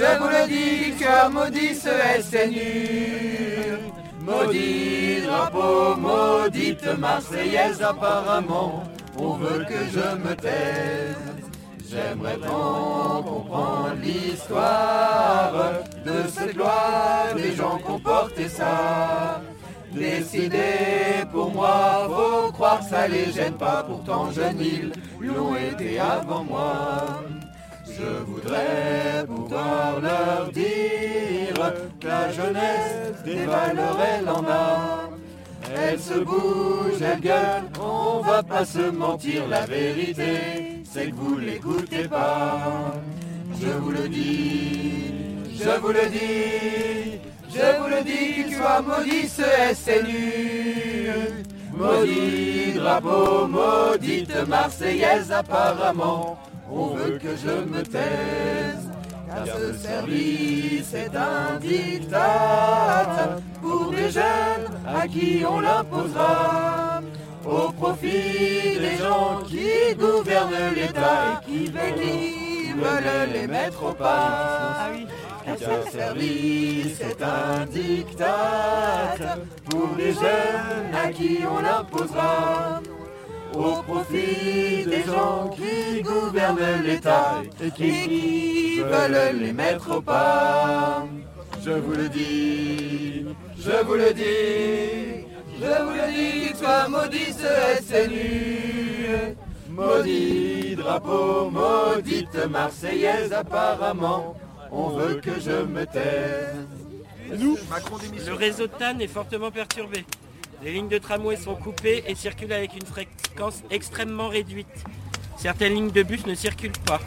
je vous le dis, cœur maudit ce SNU. Maudit drapeau, maudite Marseillaise apparemment, on veut que je me taise. J'aimerais tant comprendre l'histoire de cette loi des gens qui ont porté ça. Décider pour moi, faut croire ça les gêne pas, pourtant jeunes ils l'ont été avant moi. Je voudrais pouvoir leur dire que la jeunesse des valeurs elle en a. Elle se bouge, elle gueule, on va pas se mentir, la vérité, c'est que vous l'écoutez pas. Je vous le dis, je vous le dis, je vous le dis, qu'il soit maudit ce SNU. Maudit drapeau, maudite Marseillaise apparemment, on veut que je me taise. Car ce service est un diktat pour des jeunes à qui on l'imposera. Au profit des gens qui gouvernent l'État et qui veulent, veulent les mettre au pas. Car ce service est un diktat pour des jeunes à qui on l'imposera au profit des gens qui gouvernent l'État et qui veulent les mettre au pas. Je vous le dis, je vous le dis, je vous le dis, qu'il soit maudit ce SNU. Maudit drapeau, maudite Marseillaise apparemment, on veut que je me taise. Nous, le réseau de TAN est fortement perturbé. Les lignes de tramway sont coupées et circulent avec une fréquence extrêmement réduite. Certaines lignes de bus ne circulent pas.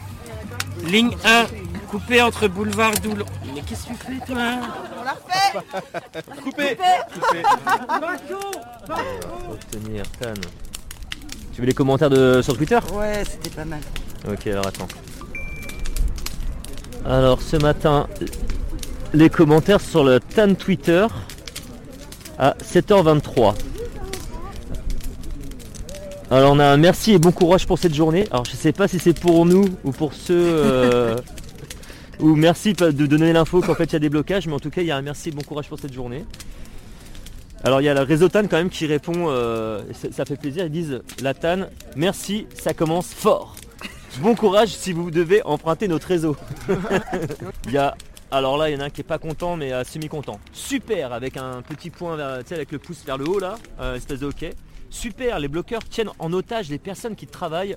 Ligne 1, coupée entre boulevard Doulon. Mais qu'est-ce que tu fais toi On l'a refait Coupé Obtenir Tan. Tu veux les commentaires de, sur Twitter Ouais, c'était pas mal. Ok, alors attends. Alors ce matin, les commentaires sur le Tan Twitter à 7h23. Alors on a un merci et bon courage pour cette journée. Alors je sais pas si c'est pour nous ou pour ceux euh, *laughs* ou merci de donner l'info qu'en fait il y a des blocages, mais en tout cas il y a un merci et bon courage pour cette journée. Alors il y a la réseau TAN quand même qui répond, euh, ça, ça fait plaisir, ils disent la TAN, merci, ça commence fort. Bon courage si vous devez emprunter notre réseau. *laughs* Il y a alors là, il y en a un qui est pas content, mais euh, semi-content. Super, avec un petit point, vers, tu sais, avec le pouce vers le haut là, euh, espèce de hockey. Super, les bloqueurs tiennent en otage les personnes qui travaillent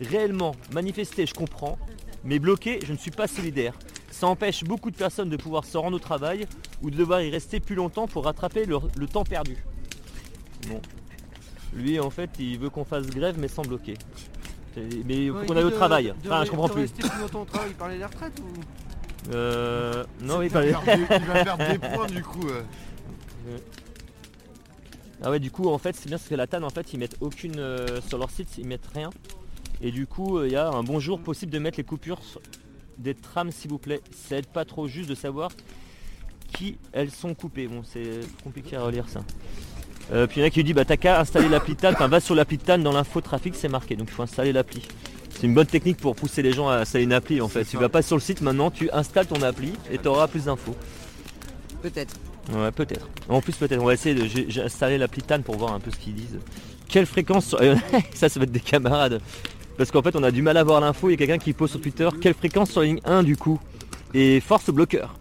réellement. Manifester, je comprends, mais bloquer, je ne suis pas solidaire. Ça empêche beaucoup de personnes de pouvoir se rendre au travail ou de devoir y rester plus longtemps pour rattraper le, le temps perdu. Bon. Lui, en fait, il veut qu'on fasse grève, mais sans bloquer. Mais il faut qu'on il aille au travail. Enfin, je comprends plus. rester plus longtemps au travail, il parlait des retraites ou Euh, non, il va fallait. perdre des- il va perdre des *laughs* points, du coup, euh. Ah ouais, du coup, en fait, c'est bien parce que la TAN, en fait, ils mettent aucune euh, sur leur site, ils mettent rien. Et du coup, euh, il y a un bonjour possible de mettre les coupures des trams, s'il vous plaît. Ça aide pas trop juste de savoir qui elles sont coupées. Bon, c'est compliqué à relire ça. Euh, puis il y en a qui dit bah t'as qu'à installer l'appli TAN, enfin va sur l'appli TAN dans l'info trafic c'est marqué, donc il faut installer l'appli. C'est une bonne technique pour pousser les gens à installer une appli en fait. Tu vas pas sur le site maintenant, tu installes ton appli et tu auras plus d'infos. Peut-être. Ouais, peut-être. En plus, peut-être. On va essayer de. J'ai installé l'appli TAN pour voir un peu ce qu'ils disent. Quelle fréquence sur- *laughs* Ça, ça va être des camarades. Parce qu'en fait, on a du mal à voir l'info. Il y a quelqu'un qui pose sur Twitter quelle fréquence sur ligne 1 du coup? Et force au bloqueur.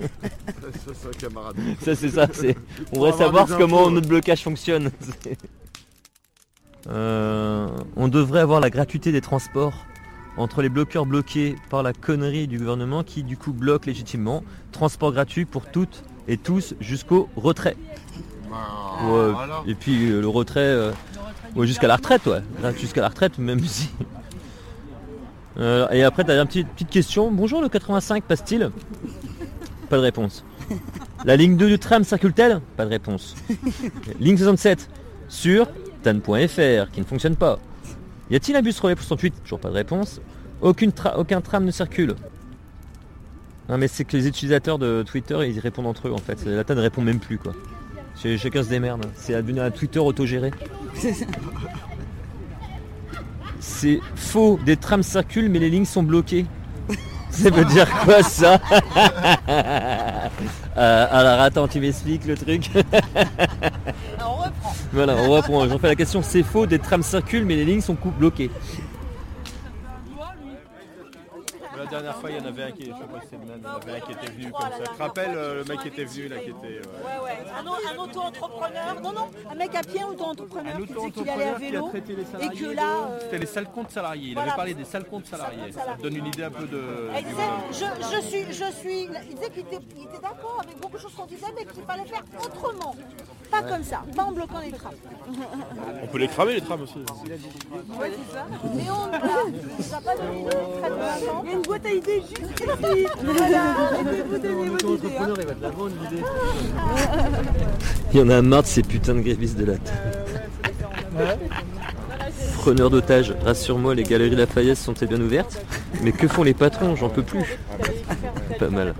Ça, c'est un camarade. Ça, c'est ça. c'est- *laughs* On va avoir savoir comment infos, notre blocage fonctionne. *laughs* Euh, on devrait avoir la gratuité des transports entre les bloqueurs bloqués par la connerie du gouvernement qui du coup bloque légitimement. Transport gratuit pour toutes et tous jusqu'au retrait. Ouais, et puis euh, le retrait euh, ouais, jusqu'à la retraite, ouais. Jusqu'à la retraite, même *laughs* si. Et après, tu as une petite, petite question. Bonjour, le 85 passe-t-il? Pas de réponse. La ligne 2 du tram circule-t-elle? Pas de réponse. *laughs* ligne 67 sur tan.fr qui ne fonctionne pas. Y a-t-il un bus relais pour 68 Toujours pas de réponse. Aucune tra- aucun tram ne circule. Non mais c'est que les utilisateurs de Twitter ils répondent entre eux en fait. La TAN ne répond même plus quoi. Ch- Chacun se démerde. C'est devenu un Twitter autogéré. *laughs* C'est faux, des trams circulent mais les lignes sont bloquées. Ça veut dire quoi ça *laughs* Euh, Alors attends, tu m'expliques le truc on reprend. Voilà, on reprend. J'en fais la question. C'est faux, des trams circulent mais les lignes sont bloquées. La dernière fois, il y en avait un qui, je sais pas si il y en avait un qui était venu comme ça. Tu te rappelles euh, le mec qui était venu là, qui était. euh, Ouais, ouais. Un, au- un auto-entrepreneur. Non, non, un mec à pied, auto-entrepreneur qui disait qu'il allait à vélo. Et que de- là. euh, C'était les sales comptes salariés. Il avait parlé des sales comptes salariés. Ça te donne une idée un peu de. Disait, je, je suis, je suis. Il disait qu'il était, il était d'accord avec beaucoup de choses qu'on disait, mais qu'il fallait faire autrement. Pas Ouais. comme ça, pas en bloquant les trams. On peut les cramer les trams aussi. Ouais, c'est ça. Mais on ne va pas Il y a une boîte à idées juste ici. *laughs* Voilà, vous donnez votre idée. hein. il va te la vendre l'idée. Il y en a marre de ces putains de grévistes de latte. Preneur d'otages, rassure-moi, les galeries Lafayette sont-elles bien ouvertes Mais que font les patrons? J'en peux plus. Pas mal.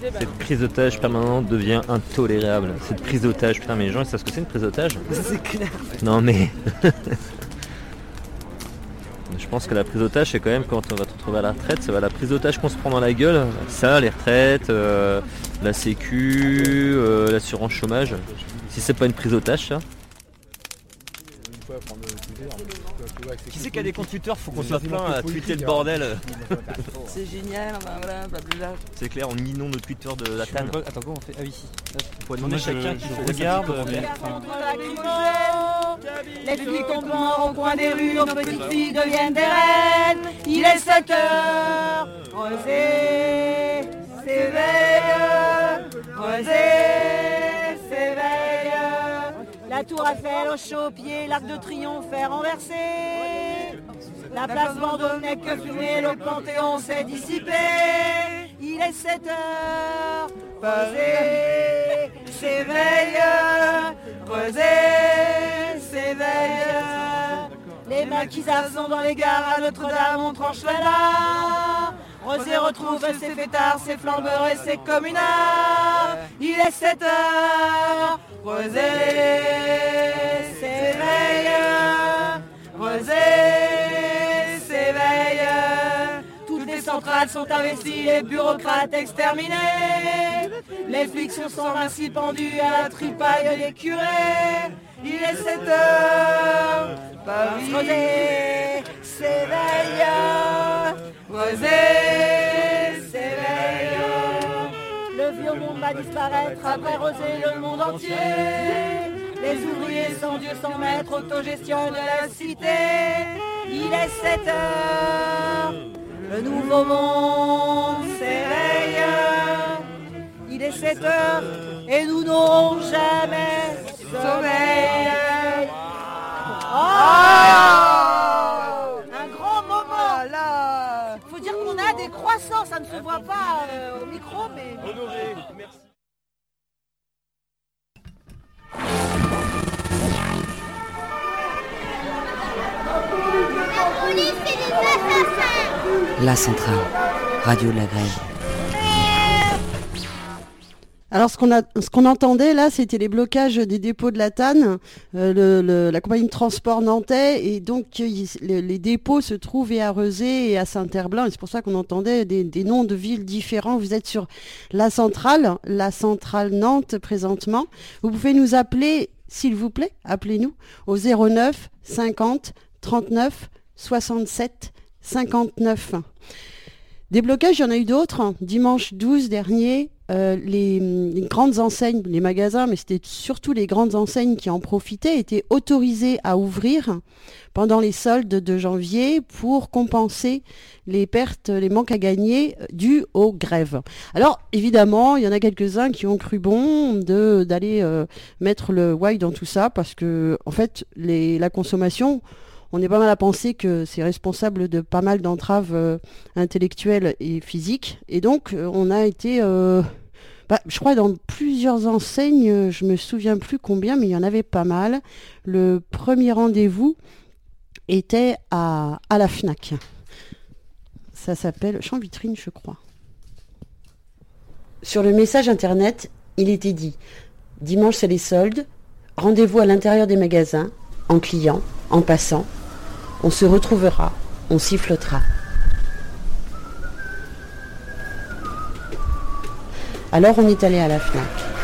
Cette prise d'otage permanente devient intolérable. Cette prise d'otage, putain, mais les gens ils savent ce que c'est une prise d'otage? C'est clair. Non mais. *laughs* Je pense que la prise d'otage, c'est quand même quand on va te retrouver à la retraite, ça va la prise d'otage qu'on se prend dans la gueule. Ça, les retraites, euh, la sécu, euh, l'assurance chômage. Si c'est pas une prise d'otage, ça. Qui c'est qui a des comptes Twitter Faut qu'on soit plein à tweeter le bordel. *laughs* C'est génial, enfin, voilà, blablabla. C'est clair, on inonde le Twitter de la TAN. Attends, comment on fait? Ah oui, si. On pourrait demander chacun qui regarde. Les flics tombent au coin des rues, nos petites filles deviennent des reines. Il est 7 heures, Rosé s'éveille, Rosé tour Eiffel au chaud-pied, l'arc de triomphe est renversé. La place Vendôme n'est que fumée, le Panthéon s'est dissipé. Il est 7 heures, Rosé s'éveille, Rosé s'éveille. Les maquisards sont dans les gares à Notre-Dame, on tranche la là. Rosé retrouve ses fêtards, ses flambeurs et ses communards. Il est 7 heures, Rosé s'éveille, Rosé s'éveille. Toutes les centrales sont investies, les bureaucrates exterminés. Les flics sont ainsi pendus à la tripaille des curés. Il est 7 heures, Paris s'éveille, Rosé Le monde va disparaître après Rosé le monde entier. Les ouvriers sans Dieu, sans maître, autogestion de la cité. Il est 7 heures, le nouveau monde s'éveille. Il est 7 heures et nous n'aurons jamais sommeil. Oh Un grand moment là Faut dire qu'on ça ne se voit pas euh, au micro, mais... Honoré, merci. La centrale, radio de la grève. Alors ce qu'on a, entendait là, c'était les blocages des dépôts de la TAN, euh, la compagnie de transport nantais, et donc il- les, dépôts se trouvent à Rezé et à Saint-Herblain, c'est pour ça qu'on entendait des, des noms de villes différents. Vous êtes sur la centrale, la centrale Nantes présentement. Vous pouvez nous appeler, s'il vous plaît, appelez-nous au 09 50 39 67 59. Des blocages, il y en a eu d'autres. Dimanche 12 dernier, euh, les, grandes enseignes, les magasins, mais c'était surtout les grandes enseignes qui en profitaient, étaient autorisées à ouvrir pendant les soldes de janvier pour compenser les pertes, les manques à gagner dus aux grèves. Alors évidemment, il y en a quelques-uns qui ont cru bon d'aller euh, mettre le why dans tout ça parce que en fait, les- la consommation, on est pas mal à penser que c'est responsable de pas mal d'entraves euh, intellectuelles et physiques. Et donc, euh, on a été, euh, bah, je crois, dans plusieurs enseignes, je me souviens plus combien, mais il y en avait pas mal. Le premier rendez-vous était à, à la FNAC. Ça s'appelle Champ Vitrine, je crois. Sur le message internet, il était dit Dimanche, c'est les soldes. Rendez-vous à l'intérieur des magasins, en client, en passant. On se retrouvera, on sifflotera. Alors on est allé à la FNAC.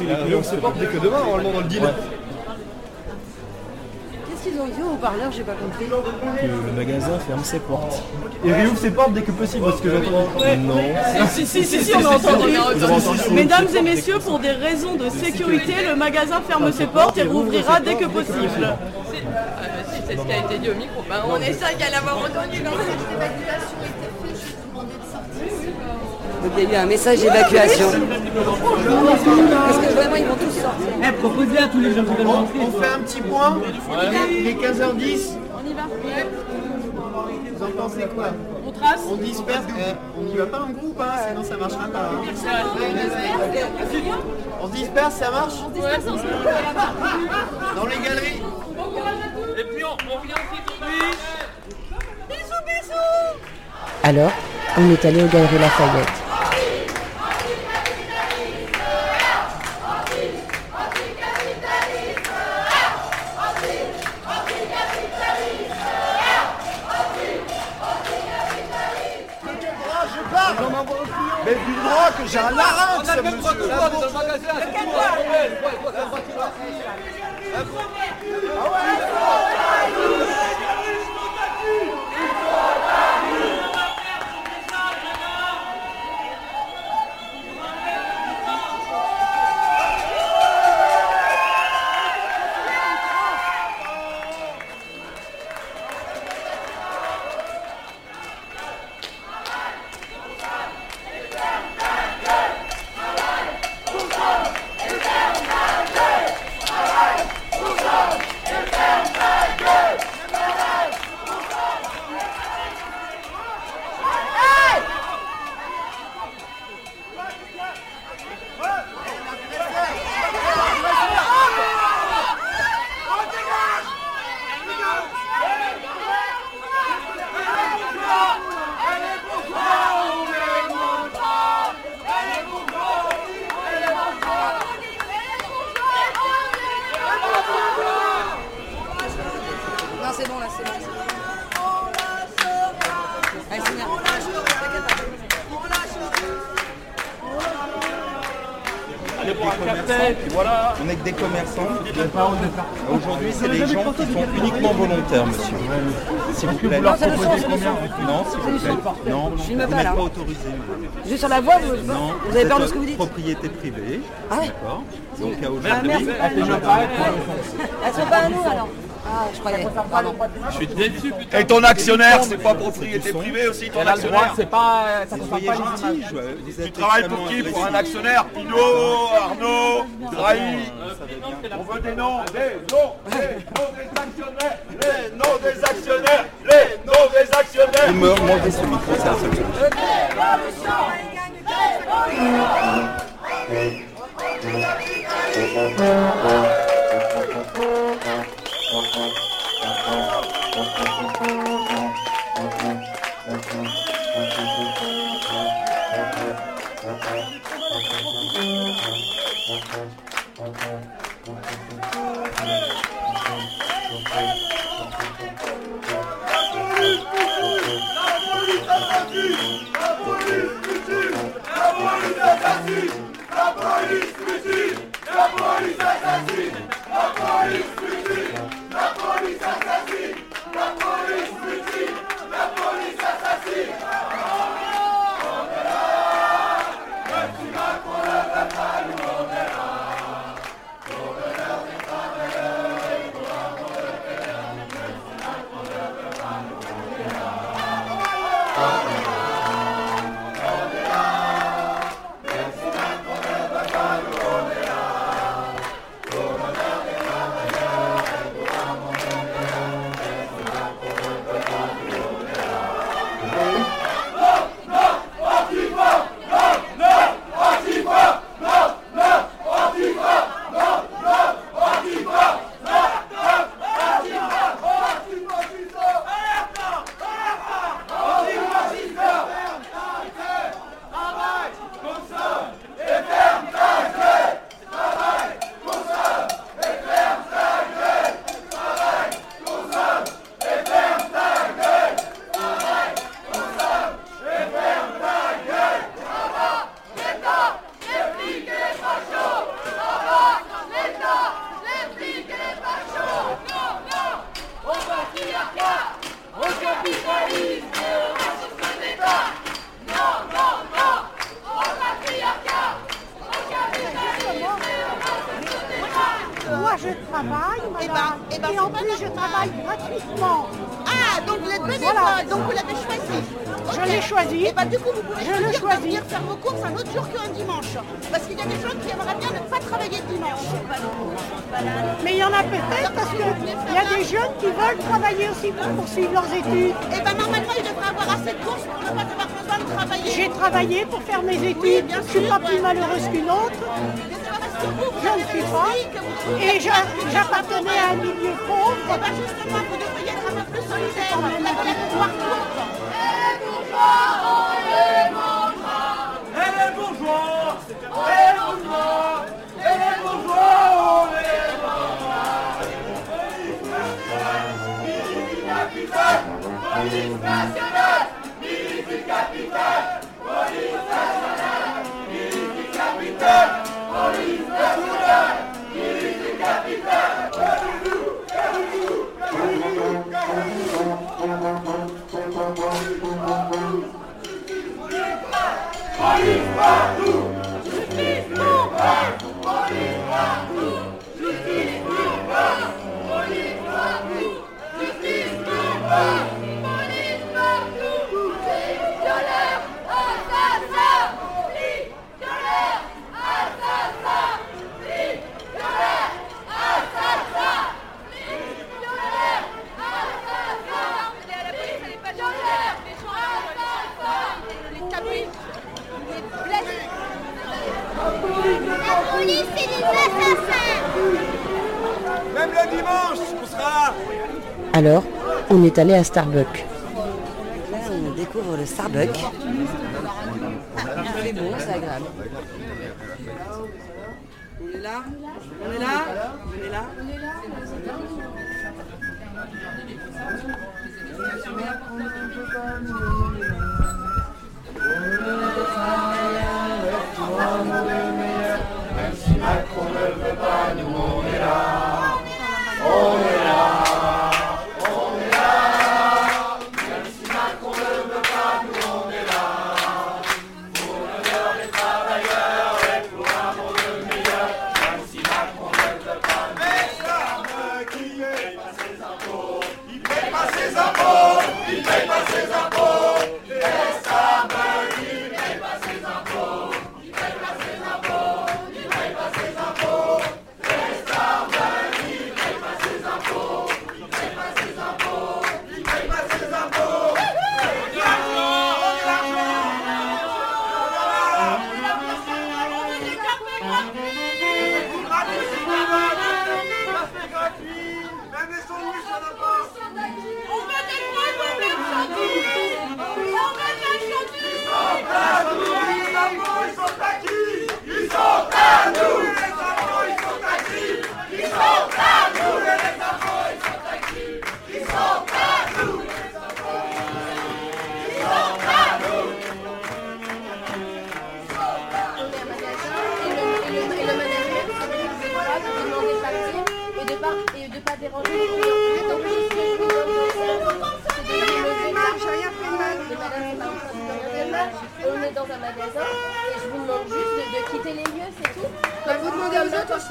Les clients. c'est pas dès que demain, normalement, dans le deal. Qu'est-ce qu'ils ont dit au parleur J'ai pas compris. Que le magasin ferme ses portes. Et réouvre ses portes dès que possible, parce que j'ai entendu. Non. Si, si, si, si, on a entendu. Mesdames et messieurs, pour des raisons de sécurité, le magasin ferme ses portes et rouvrira dès que possible. C'est ce qui a été dit au micro. Ben, on est cinq à l'avoir entendu. Donc il y a eu un message d'évacuation. Vraiment ils vont tous sortir. Eh, proposez à tous les gens qui veulent rentrer. On fait un petit point. Il est 15h10. On y va Vous en pensez quoi On trace On disperse. Eh, on n'y va pas en groupe, hein, sinon ça marchera pas. hein. On se disperse, ça marche Dans les galeries. Et puis on, on vient aussi Bisous, bisous Alors, on est allé aux Galeries Lafayette. Monsieur. S'il vous ne change combien Non, s'il vous plaît. Non, Je vous n'êtes pas autorisé. madame. Juste sur la voie, vous, avez peur de ce que vous dites propriété privée. Ah D'accord. Donc à Ah aujourd'hui. nous. Elles sont pas à nous alors. Je suis déçu. Et ton actionnaire, c'est pas propriété privée aussi, ton actionnaire C'est pas. Euh, ça concerne pas les Tu travailles pour qui Pour un actionnaire Pino, Arnaud, Drahi. On veut des noms, des noms, des noms des actionnaires. Les noms des actionnaires. Les noms des actionnaires. Il me ce. Abolish assassins! Abolish travaille gratuitement. Ah, donc vous êtes bénévole, Voilà. donc vous l'avez choisi. Je l'ai choisi. Et bah du coup, vous pouvez Je choisir de venir faire vos courses un autre jour qu'un dimanche. Parce qu'il y a des gens qui aimeraient bien ne pas travailler le dimanche. Mais il y en a peut-être parce qu'il y a des jeunes qui veulent travailler aussi pour poursuivre leurs études. Et ben normalement, ils devraient avoir assez de courses pour ne pas avoir besoin de travailler. J'ai travaillé pour faire mes études. je suis pas plus malheureuse qu'une autre. Je ne suis pas. Et j'a- j'appartenais à un milieu pauvre. Et ben justement, vous devriez être un peu plus solidaire. La colère pouvoir courte. Et les bourgeois, on les bourgeois, et les bourgeois, on les mangera. Police nationale, police nationale, police capitale, Police Alors, on est allé à Starbucks. Là, on découvre le Starbucks. C'est bon, c'est agréable. On est là On est là On est là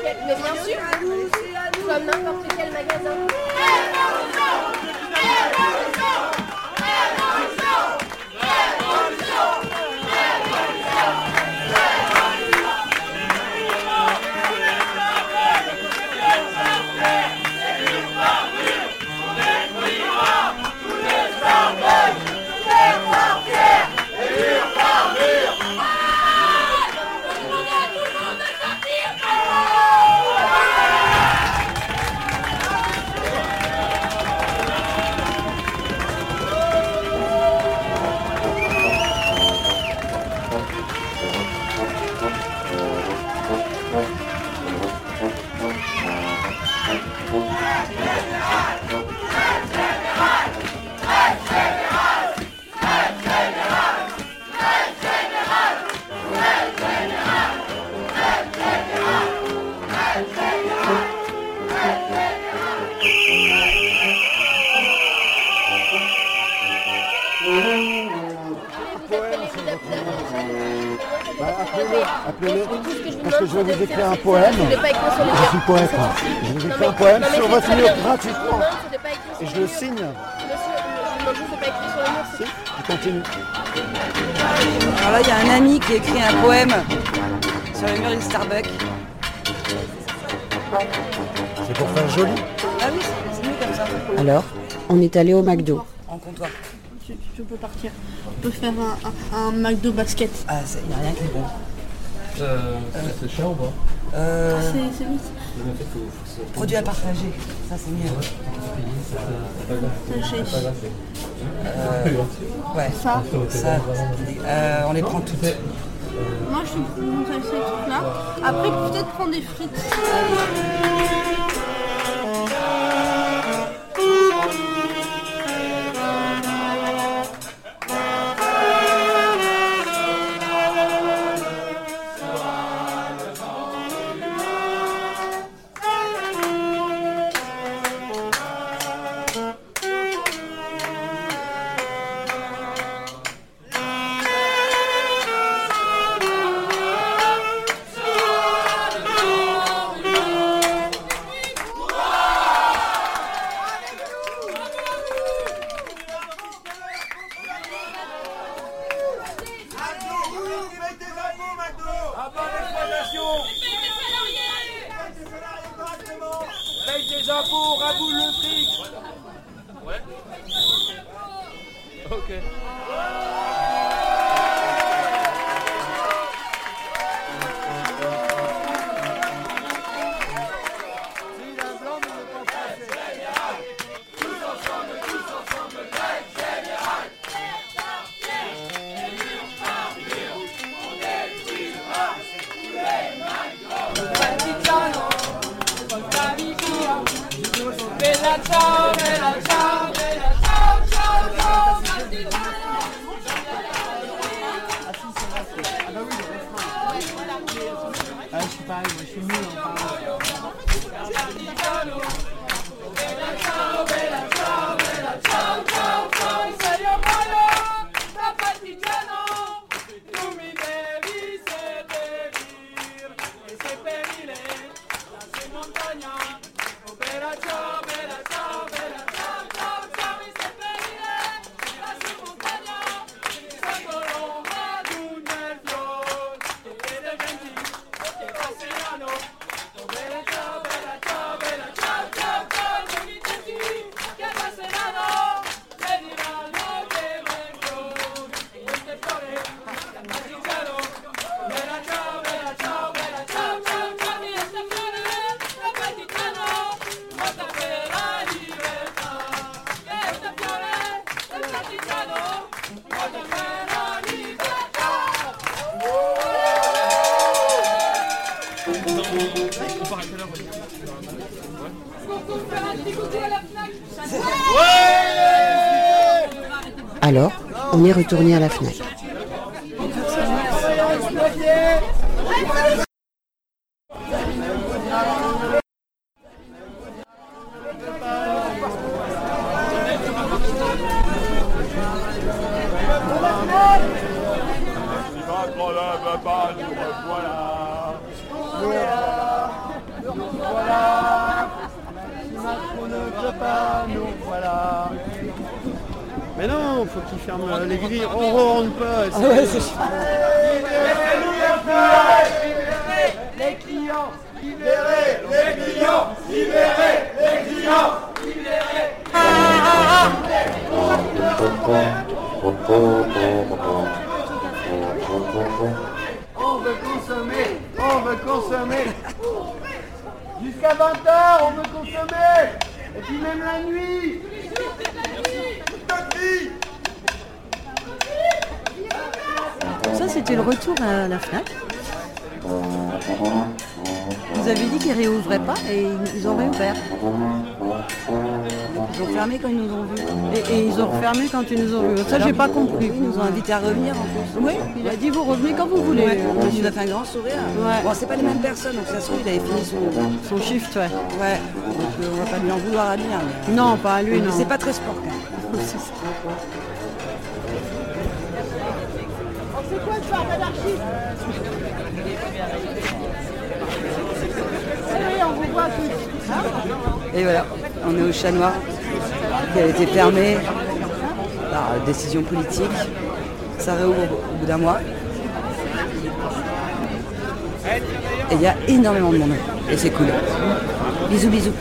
mais bien sûr, comme n'importe quel magasin. Joli. Ah oui, c'est c'est mieux comme ça. Alors, on est allé au McDo. En comptoir. Je, je peux partir. On peut faire un, un, un McDo basket. Ah, il n'y a rien qui est bon. Euh, c'est cher ou pas? Euh, C'est c'est vite. produit à partager, ça c'est mieux. Euh, ouais, Ça. ça euh, on les prend toutes. Moi je suis pour ces là. Après peut-être prendre des frites. Alors, on est retourné à la FNAC. Quand ils nous ont vus. Et, et ils ont refermé quand ils nous ont vus. Ça, j'ai pas compris. Ils nous ont invités à revenir en plus. Oui, il a dit vous revenez quand vous voulez. Ouais, il nous a fait un grand sourire. Ouais. Bon, c'est pas les mêmes personnes, donc ça se trouve, il avait fini son, Son shift, ouais. Ouais, donc euh, on va pas lui en vouloir à lui. hein, Non, pas à lui, Mais non. C'est pas très sport quand même. *laughs* C'est quoi ce soir d'anarchiste Oui, on vous voit tous. Hein? Et voilà, on est au chat noir qui a été fermé par décision politique. Ça réouvre au bout d'un mois. Et il y a énormément de monde. Et c'est cool. Bisous, bisous.